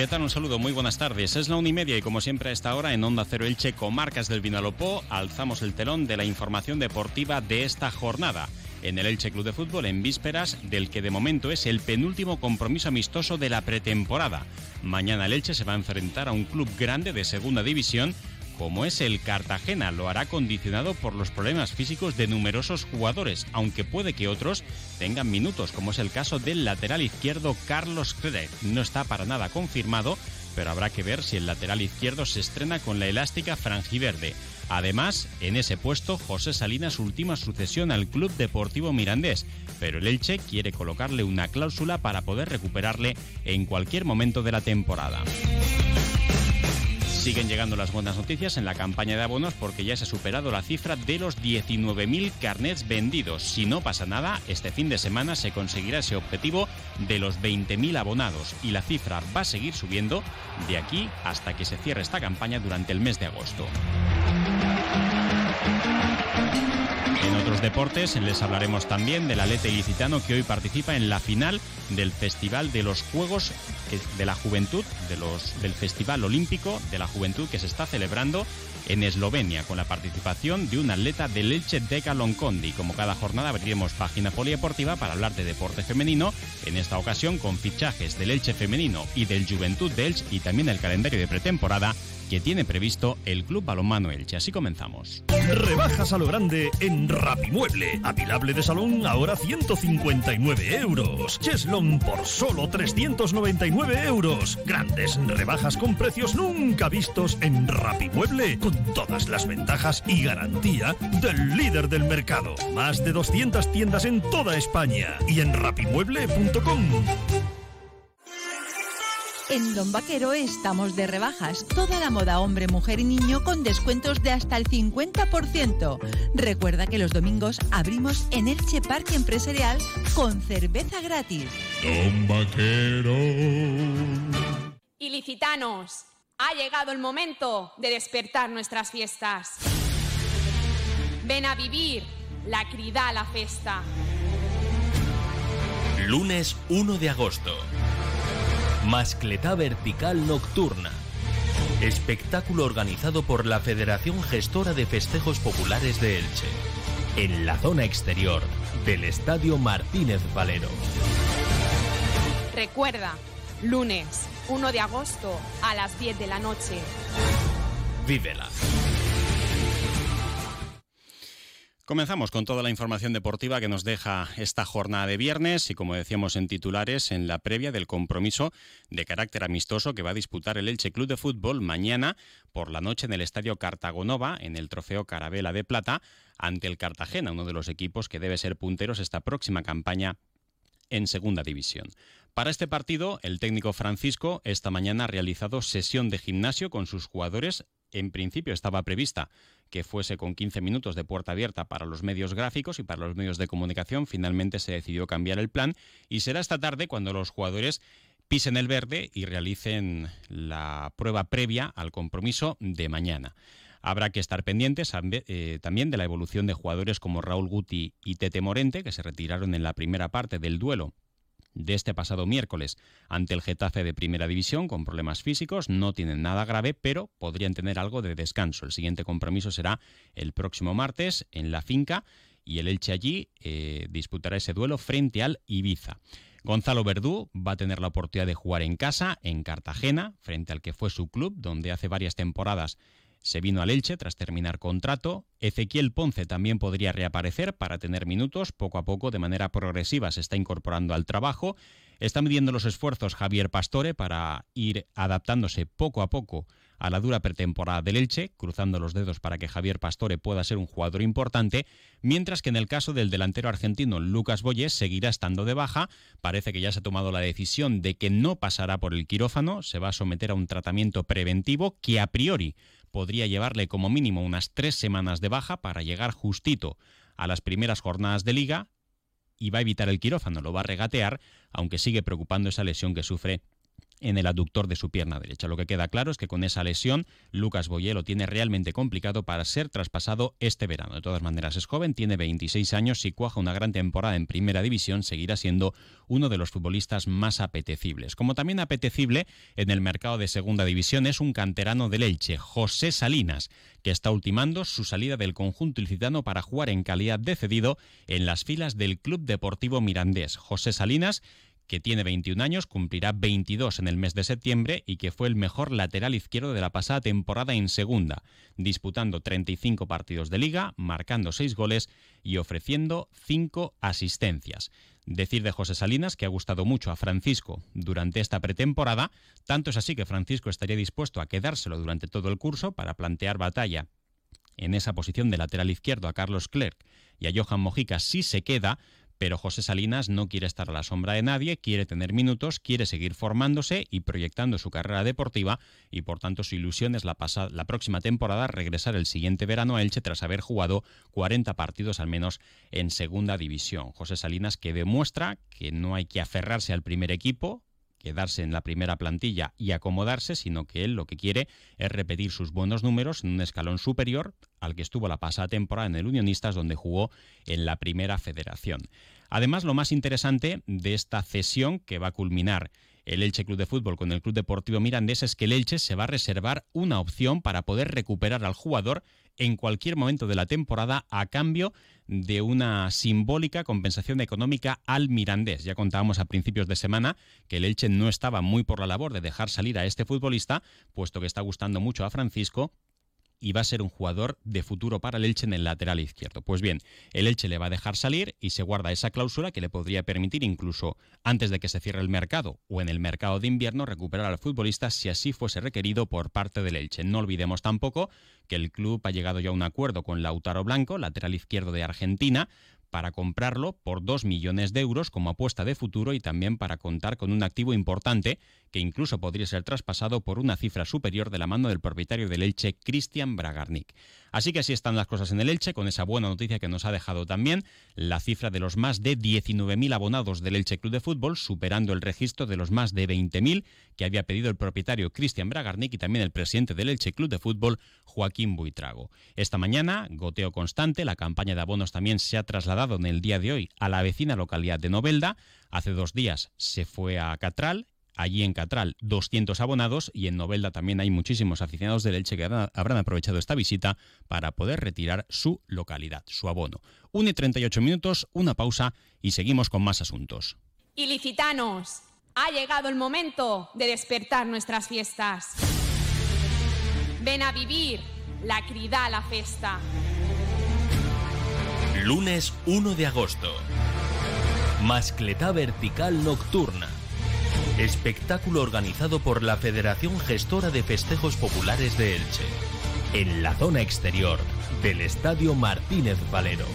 ¿Qué tal? Un saludo, muy buenas tardes. Es la una y media y como siempre a esta hora en Onda Cero Elche, comarcas del Vinalopó, alzamos el telón de la información deportiva de esta jornada. En el Elche Club de Fútbol en vísperas del que de momento es el penúltimo compromiso amistoso de la pretemporada. Mañana el Elche se va a enfrentar a un club grande de segunda división como es el Cartagena, lo hará condicionado por los problemas físicos de numerosos jugadores, aunque puede que otros tengan minutos, como es el caso del lateral izquierdo Carlos Credit. No está para nada confirmado, pero habrá que ver si el lateral izquierdo se estrena con la elástica franjiverde. Además, en ese puesto, José Salinas última sucesión al Club Deportivo Mirandés, pero el Elche quiere colocarle una cláusula para poder recuperarle en cualquier momento de la temporada. Siguen llegando las buenas noticias en la campaña de abonos porque ya se ha superado la cifra de los 19.000 carnets vendidos. Si no pasa nada, este fin de semana se conseguirá ese objetivo de los 20.000 abonados y la cifra va a seguir subiendo de aquí hasta que se cierre esta campaña durante el mes de agosto. Deportes les hablaremos también del atleta ilicitano que hoy participa en la final del Festival de los Juegos de la Juventud, del Festival Olímpico de la Juventud que se está celebrando en Eslovenia con la participación de un atleta del Elche Decalon Condi. Como cada jornada abriremos página polideportiva para hablar de deporte femenino, en esta ocasión con fichajes del Elche femenino y del Juventud de y también el calendario de pretemporada que tiene previsto el Club Balonmano Elche. Así comenzamos. Rebajas a lo grande en Rapimueble. Apilable de salón ahora 159 euros. Cheslon por solo 399 euros. Grandes rebajas con precios nunca vistos en Rapimueble. Con todas las ventajas y garantía del líder del mercado. Más de 200 tiendas en toda España y en rapimueble.com. En Don Vaquero estamos de rebajas. Toda la moda hombre, mujer y niño con descuentos de hasta el 50%. Recuerda que los domingos abrimos en Elche Parque Empresarial con cerveza gratis. Don Vaquero. Ilicitanos, ha llegado el momento de despertar nuestras fiestas. Ven a vivir la crida a la festa. Lunes 1 de agosto. Mascletá Vertical Nocturna. Espectáculo organizado por la Federación Gestora de Festejos Populares de Elche. En la zona exterior del Estadio Martínez Valero. Recuerda, lunes 1 de agosto a las 10 de la noche. Vívela. Comenzamos con toda la información deportiva que nos deja esta jornada de viernes y como decíamos en titulares en la previa del compromiso de carácter amistoso que va a disputar el Elche Club de Fútbol mañana por la noche en el Estadio Cartagonova en el Trofeo Carabela de Plata ante el Cartagena, uno de los equipos que debe ser punteros esta próxima campaña en Segunda División. Para este partido, el técnico Francisco esta mañana ha realizado sesión de gimnasio con sus jugadores. En principio estaba prevista que fuese con 15 minutos de puerta abierta para los medios gráficos y para los medios de comunicación. Finalmente se decidió cambiar el plan y será esta tarde cuando los jugadores pisen el verde y realicen la prueba previa al compromiso de mañana. Habrá que estar pendientes eh, también de la evolución de jugadores como Raúl Guti y Tete Morente, que se retiraron en la primera parte del duelo de este pasado miércoles ante el Getafe de Primera División con problemas físicos, no tienen nada grave, pero podrían tener algo de descanso. El siguiente compromiso será el próximo martes en la finca y el Elche allí eh, disputará ese duelo frente al Ibiza. Gonzalo Verdú va a tener la oportunidad de jugar en casa, en Cartagena, frente al que fue su club, donde hace varias temporadas se vino al Elche tras terminar contrato. Ezequiel Ponce también podría reaparecer para tener minutos. Poco a poco, de manera progresiva, se está incorporando al trabajo. Está midiendo los esfuerzos Javier Pastore para ir adaptándose poco a poco a la dura pretemporada del Elche, cruzando los dedos para que Javier Pastore pueda ser un jugador importante, mientras que en el caso del delantero argentino Lucas Boyes seguirá estando de baja, parece que ya se ha tomado la decisión de que no pasará por el quirófano, se va a someter a un tratamiento preventivo que a priori podría llevarle como mínimo unas tres semanas de baja para llegar justito a las primeras jornadas de liga y va a evitar el quirófano, lo va a regatear, aunque sigue preocupando esa lesión que sufre en el aductor de su pierna derecha. Lo que queda claro es que con esa lesión Lucas Boyelo tiene realmente complicado para ser traspasado este verano. De todas maneras es joven, tiene 26 años, y cuaja una gran temporada en primera división seguirá siendo uno de los futbolistas más apetecibles. Como también apetecible en el mercado de segunda división es un canterano del Elche, José Salinas, que está ultimando su salida del conjunto ilicitano para jugar en calidad de cedido en las filas del Club Deportivo Mirandés. José Salinas que tiene 21 años, cumplirá 22 en el mes de septiembre y que fue el mejor lateral izquierdo de la pasada temporada en segunda, disputando 35 partidos de liga, marcando 6 goles y ofreciendo 5 asistencias. Decir de José Salinas que ha gustado mucho a Francisco durante esta pretemporada, tanto es así que Francisco estaría dispuesto a quedárselo durante todo el curso para plantear batalla en esa posición de lateral izquierdo a Carlos Clerc y a Johan Mojica si se queda, pero José Salinas no quiere estar a la sombra de nadie, quiere tener minutos, quiere seguir formándose y proyectando su carrera deportiva y por tanto su ilusión es la, la próxima temporada regresar el siguiente verano a Elche tras haber jugado 40 partidos al menos en segunda división. José Salinas que demuestra que no hay que aferrarse al primer equipo, quedarse en la primera plantilla y acomodarse, sino que él lo que quiere es repetir sus buenos números en un escalón superior al que estuvo la pasada temporada en el Unionistas, donde jugó en la primera federación. Además, lo más interesante de esta cesión que va a culminar el Elche Club de Fútbol con el Club Deportivo Mirandés es que el Elche se va a reservar una opción para poder recuperar al jugador en cualquier momento de la temporada a cambio de una simbólica compensación económica al Mirandés. Ya contábamos a principios de semana que el Elche no estaba muy por la labor de dejar salir a este futbolista, puesto que está gustando mucho a Francisco y va a ser un jugador de futuro para el Elche en el lateral izquierdo. Pues bien, el Elche le va a dejar salir y se guarda esa cláusula que le podría permitir incluso antes de que se cierre el mercado o en el mercado de invierno recuperar al futbolista si así fuese requerido por parte del Elche. No olvidemos tampoco que el club ha llegado ya a un acuerdo con Lautaro Blanco, lateral izquierdo de Argentina, para comprarlo por 2 millones de euros como apuesta de futuro y también para contar con un activo importante que incluso podría ser traspasado por una cifra superior de la mano del propietario del Elche, Cristian Bragarnik. Así que así están las cosas en el Elche, con esa buena noticia que nos ha dejado también la cifra de los más de 19.000 abonados del Elche Club de Fútbol, superando el registro de los más de 20.000 que había pedido el propietario Cristian Bragarnik y también el presidente del Elche Club de Fútbol, Joaquín Buitrago. Esta mañana, goteo constante, la campaña de abonos también se ha trasladado en el día de hoy a la vecina localidad de Novelda. Hace dos días se fue a Catral Allí en Catral 200 abonados y en Novelda también hay muchísimos aficionados del Elche que habrán aprovechado esta visita para poder retirar su localidad, su abono. 1 y 38 minutos, una pausa y seguimos con más asuntos. Ilicitanos, ha llegado el momento de despertar nuestras fiestas. Ven a vivir la crida a la festa. Lunes 1 de agosto. Mascleta vertical nocturna Espectáculo organizado por la Federación Gestora de Festejos Populares de Elche. En la zona exterior del Estadio Martínez Valero.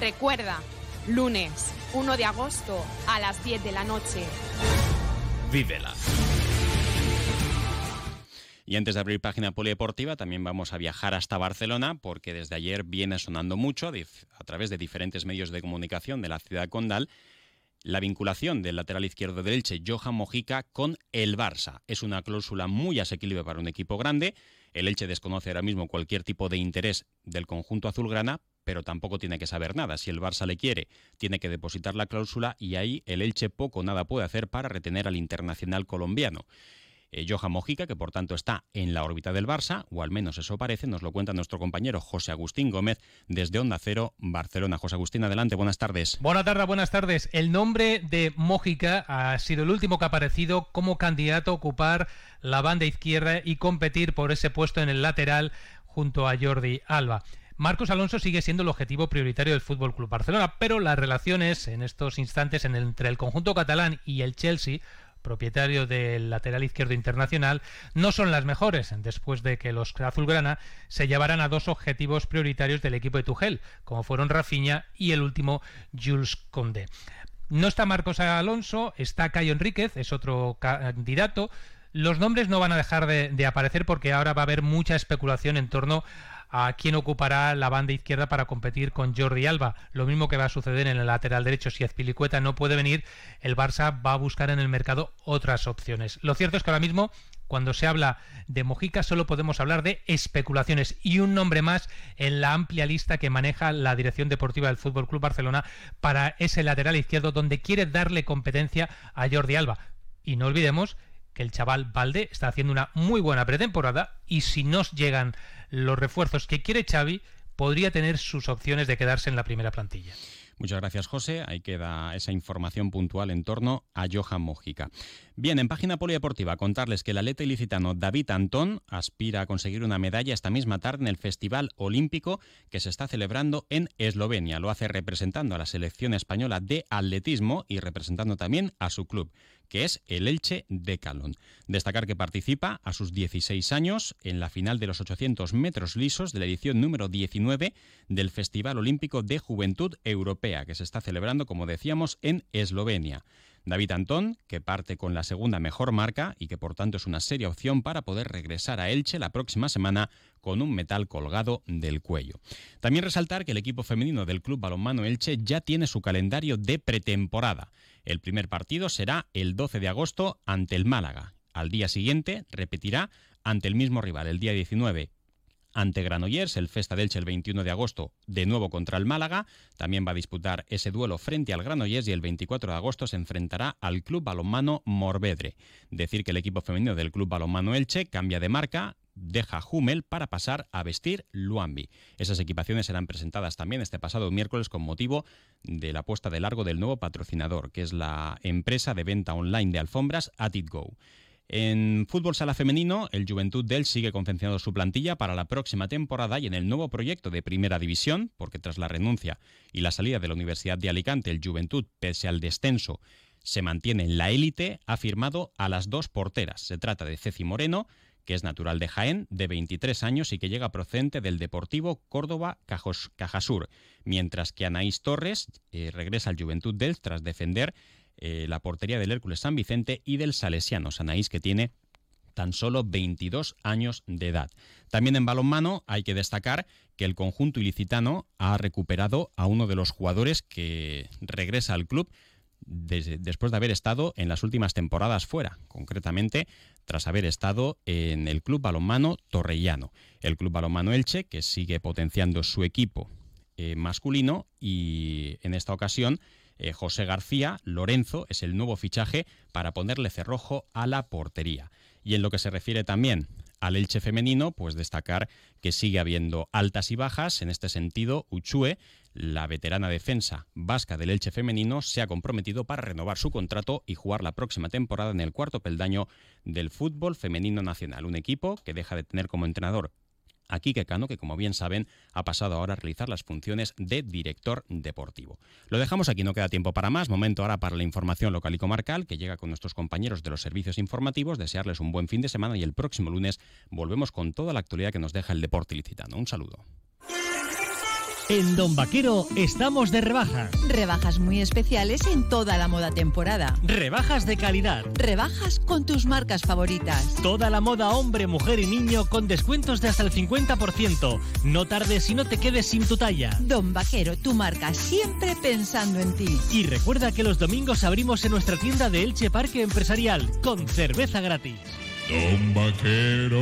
Recuerda, lunes 1 de agosto a las 10 de la noche. Vívela. Y antes de abrir página polideportiva, también vamos a viajar hasta Barcelona, porque desde ayer viene sonando mucho a través de diferentes medios de comunicación de la ciudad condal la vinculación del lateral izquierdo del Elche, Johan Mojica, con el Barça. Es una cláusula muy asequible para un equipo grande. El Elche desconoce ahora mismo cualquier tipo de interés del conjunto azulgrana, pero tampoco tiene que saber nada. Si el Barça le quiere, tiene que depositar la cláusula y ahí el Elche poco o nada puede hacer para retener al internacional colombiano. Eh, Johan Mojica, que por tanto está en la órbita del Barça, o al menos eso parece, nos lo cuenta nuestro compañero José Agustín Gómez desde Onda Cero, Barcelona. José Agustín, adelante, buenas tardes. Buenas tardes, buenas tardes. El nombre de Mojica ha sido el último que ha aparecido como candidato a ocupar la banda izquierda y competir por ese puesto en el lateral junto a Jordi Alba. Marcos Alonso sigue siendo el objetivo prioritario del Fútbol Club Barcelona, pero las relaciones en estos instantes entre el conjunto catalán y el Chelsea propietario del lateral izquierdo internacional, no son las mejores, después de que los azulgrana se llevaran a dos objetivos prioritarios del equipo de Tuchel, como fueron Rafinha y el último Jules Condé. No está Marcos Alonso, está Cayo Enríquez, es otro candidato. Los nombres no van a dejar de, de aparecer porque ahora va a haber mucha especulación en torno quién ocupará la banda izquierda para competir con Jordi Alba. Lo mismo que va a suceder en el lateral derecho. Si Azpilicueta no puede venir, el Barça va a buscar en el mercado otras opciones. Lo cierto es que ahora mismo cuando se habla de Mojica solo podemos hablar de especulaciones y un nombre más en la amplia lista que maneja la dirección deportiva del Fútbol Club Barcelona para ese lateral izquierdo donde quiere darle competencia a Jordi Alba. Y no olvidemos que el chaval Valde está haciendo una muy buena pretemporada y si nos llegan los refuerzos que quiere Xavi, podría tener sus opciones de quedarse en la primera plantilla. Muchas gracias, José. Ahí queda esa información puntual en torno a Johan Mojica. Bien, en página polideportiva contarles que el atleta ilicitano David Antón aspira a conseguir una medalla esta misma tarde en el Festival Olímpico que se está celebrando en Eslovenia. Lo hace representando a la selección española de atletismo y representando también a su club que es el Elche Decalon. Destacar que participa a sus 16 años en la final de los 800 metros lisos de la edición número 19 del Festival Olímpico de Juventud Europea, que se está celebrando, como decíamos, en Eslovenia. David Antón, que parte con la segunda mejor marca y que por tanto es una seria opción para poder regresar a Elche la próxima semana con un metal colgado del cuello. También resaltar que el equipo femenino del Club Balonmano Elche ya tiene su calendario de pretemporada. El primer partido será el 12 de agosto ante el Málaga. Al día siguiente repetirá ante el mismo rival, el día 19, ante Granollers, el Festa Delche el 21 de agosto, de nuevo contra el Málaga. También va a disputar ese duelo frente al Granollers y el 24 de agosto se enfrentará al Club Balonmano Morvedre. Decir que el equipo femenino del Club Balonmano Elche cambia de marca, deja Hummel para pasar a vestir Luambi. Esas equipaciones serán presentadas también este pasado miércoles con motivo de la puesta de largo del nuevo patrocinador, que es la empresa de venta online de alfombras AtitGo. En fútbol sala femenino, el Juventud del sigue confeccionando su plantilla para la próxima temporada y en el nuevo proyecto de Primera División, porque tras la renuncia y la salida de la Universidad de Alicante, el Juventud, pese al descenso, se mantiene en la élite, ha firmado a las dos porteras. Se trata de Ceci Moreno, que es natural de Jaén, de 23 años y que llega procedente del Deportivo Córdoba Cajasur, mientras que Anaís Torres eh, regresa al Juventud del tras defender eh, la portería del Hércules San Vicente y del Salesiano Sanaís, que tiene tan solo 22 años de edad. También en balonmano hay que destacar que el conjunto ilicitano ha recuperado a uno de los jugadores que regresa al club después de haber estado en las últimas temporadas fuera, concretamente tras haber estado en el Club Balonmano Torrellano. El Club Balonmano Elche, que sigue potenciando su equipo eh, masculino y en esta ocasión eh, José García Lorenzo es el nuevo fichaje para ponerle cerrojo a la portería. Y en lo que se refiere también al Elche femenino, pues destacar que sigue habiendo altas y bajas. En este sentido, Uchue, la veterana defensa vasca del Elche femenino, se ha comprometido para renovar su contrato y jugar la próxima temporada en el cuarto peldaño del fútbol femenino nacional. Un equipo que deja de tener como entrenador a Quique Cano, que como bien saben ha pasado ahora a realizar las funciones de director deportivo. Lo dejamos aquí, no queda tiempo para más. Momento ahora para la información local y comarcal que llega con nuestros compañeros de los servicios informativos. Desearles un buen fin de semana y el próximo lunes volvemos con toda la actualidad que nos deja el deporte ilicitano. Un saludo. En Don Vaquero estamos de rebajas. Rebajas muy especiales en toda la moda temporada. Rebajas de calidad. Rebajas con tus marcas favoritas. Toda la moda hombre, mujer y niño con descuentos de hasta el 50%. No tardes y no te quedes sin tu talla. Don Vaquero, tu marca siempre pensando en ti. Y recuerda que los domingos abrimos en nuestra tienda de Elche Parque Empresarial con cerveza gratis. Don Vaquero.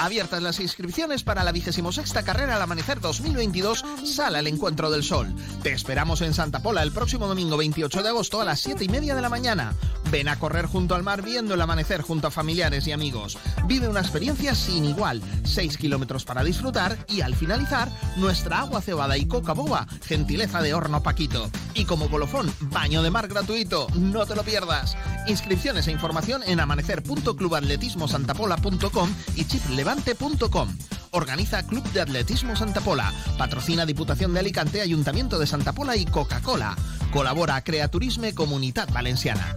Abiertas las inscripciones para la vigésimo sexta carrera al amanecer 2022, sala al encuentro del sol. Te esperamos en Santa Pola el próximo domingo 28 de agosto a las 7 y media de la mañana. Ven a correr junto al mar viendo el amanecer junto a familiares y amigos. Vive una experiencia sin igual. 6 kilómetros para disfrutar y al finalizar, nuestra agua cebada y coca boba, gentileza de horno Paquito. Y como colofón, baño de mar gratuito. No te lo pierdas. Inscripciones e información en amanecer.clubatletismosantapola.com y chiplevante.com. Organiza Club de Atletismo Santa Pola. Patrocina Diputación de Alicante, Ayuntamiento de Santa Pola y Coca-Cola. Colabora Creaturisme Comunidad Valenciana.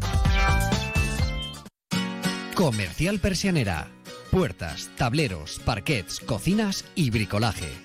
Comercial Persianera. Puertas, tableros, parquets, cocinas y bricolaje